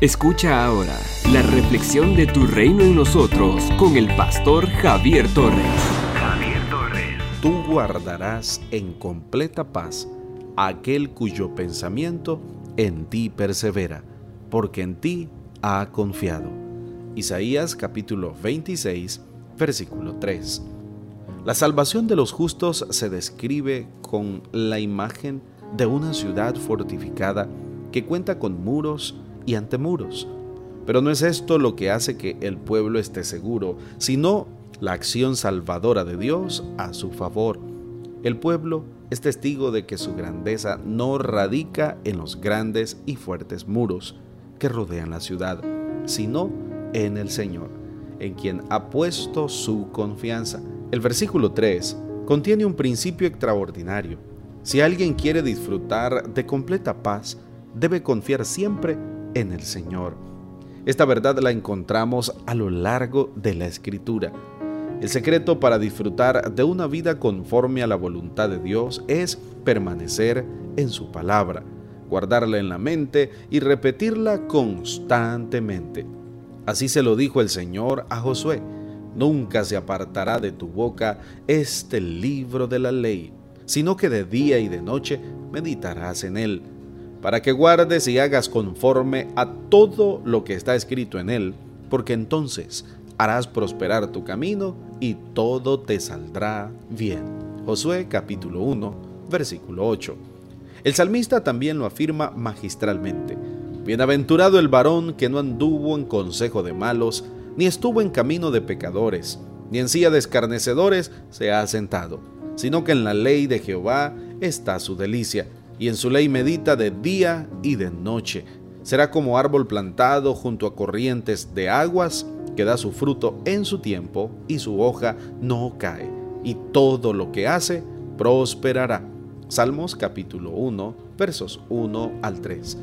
Escucha ahora la reflexión de tu reino en nosotros con el pastor Javier Torres. Javier Torres. Tú guardarás en completa paz aquel cuyo pensamiento en ti persevera, porque en ti ha confiado. Isaías capítulo 26, versículo 3. La salvación de los justos se describe con la imagen de una ciudad fortificada que cuenta con muros y antemuros. Pero no es esto lo que hace que el pueblo esté seguro, sino la acción salvadora de Dios a su favor. El pueblo es testigo de que su grandeza no radica en los grandes y fuertes muros que rodean la ciudad, sino en el Señor, en quien ha puesto su confianza. El versículo 3 contiene un principio extraordinario. Si alguien quiere disfrutar de completa paz, debe confiar siempre en el Señor. Esta verdad la encontramos a lo largo de la Escritura. El secreto para disfrutar de una vida conforme a la voluntad de Dios es permanecer en su palabra, guardarla en la mente y repetirla constantemente. Así se lo dijo el Señor a Josué. Nunca se apartará de tu boca este libro de la ley, sino que de día y de noche meditarás en él para que guardes y hagas conforme a todo lo que está escrito en él, porque entonces harás prosperar tu camino y todo te saldrá bien. Josué capítulo 1, versículo 8. El salmista también lo afirma magistralmente. Bienaventurado el varón que no anduvo en consejo de malos, ni estuvo en camino de pecadores, ni en silla de escarnecedores se ha sentado, sino que en la ley de Jehová está su delicia y en su ley medita de día y de noche. Será como árbol plantado junto a corrientes de aguas, que da su fruto en su tiempo y su hoja no cae, y todo lo que hace prosperará. Salmos capítulo 1, versos 1 al 3.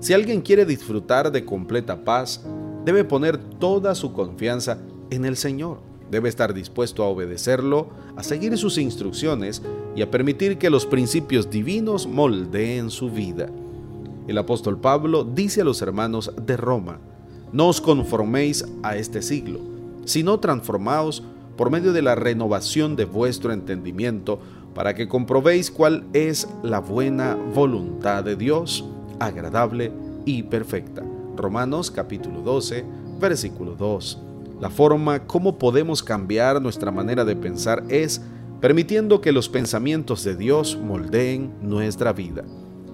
Si alguien quiere disfrutar de completa paz, debe poner toda su confianza en el Señor. Debe estar dispuesto a obedecerlo, a seguir sus instrucciones y a permitir que los principios divinos moldeen su vida. El apóstol Pablo dice a los hermanos de Roma, no os conforméis a este siglo, sino transformaos por medio de la renovación de vuestro entendimiento, para que comprobéis cuál es la buena voluntad de Dios, agradable y perfecta. Romanos capítulo 12, versículo 2. La forma como podemos cambiar nuestra manera de pensar es permitiendo que los pensamientos de Dios moldeen nuestra vida.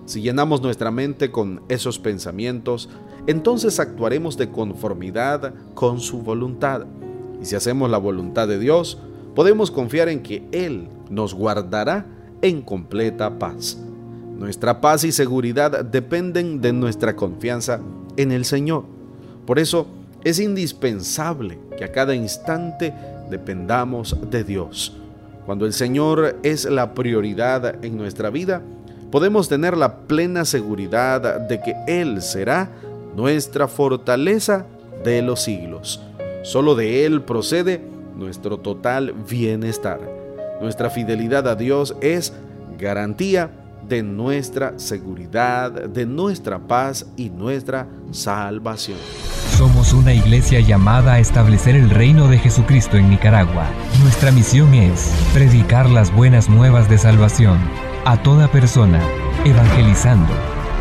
Si llenamos nuestra mente con esos pensamientos, entonces actuaremos de conformidad con su voluntad. Y si hacemos la voluntad de Dios, podemos confiar en que Él nos guardará en completa paz. Nuestra paz y seguridad dependen de nuestra confianza en el Señor. Por eso, es indispensable que a cada instante dependamos de Dios. Cuando el Señor es la prioridad en nuestra vida, podemos tener la plena seguridad de que Él será nuestra fortaleza de los siglos. Solo de Él procede nuestro total bienestar. Nuestra fidelidad a Dios es garantía de nuestra seguridad, de nuestra paz y nuestra salvación. Somos una iglesia llamada a establecer el reino de Jesucristo en Nicaragua. Nuestra misión es predicar las buenas nuevas de salvación a toda persona, evangelizando,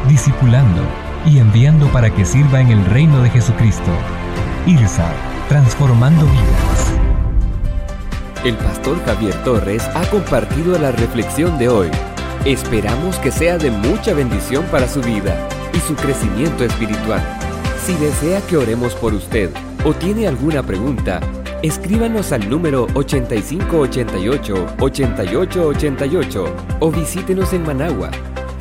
discipulando y enviando para que sirva en el reino de Jesucristo. IRSA, transformando vidas. El pastor Javier Torres ha compartido la reflexión de hoy. Esperamos que sea de mucha bendición para su vida y su crecimiento espiritual. Si desea que oremos por usted o tiene alguna pregunta, escríbanos al número 8588-8888 o visítenos en Managua.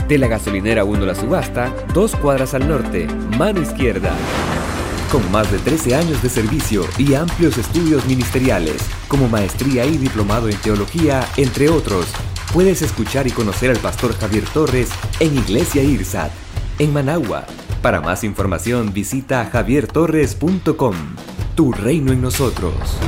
De la gasolinera 1 La Subasta, dos cuadras al norte, mano izquierda. Con más de 13 años de servicio y amplios estudios ministeriales, como maestría y diplomado en teología, entre otros, puedes escuchar y conocer al pastor Javier Torres en Iglesia IRSAT, en Managua, para más información visita javiertorres.com. Tu reino en nosotros.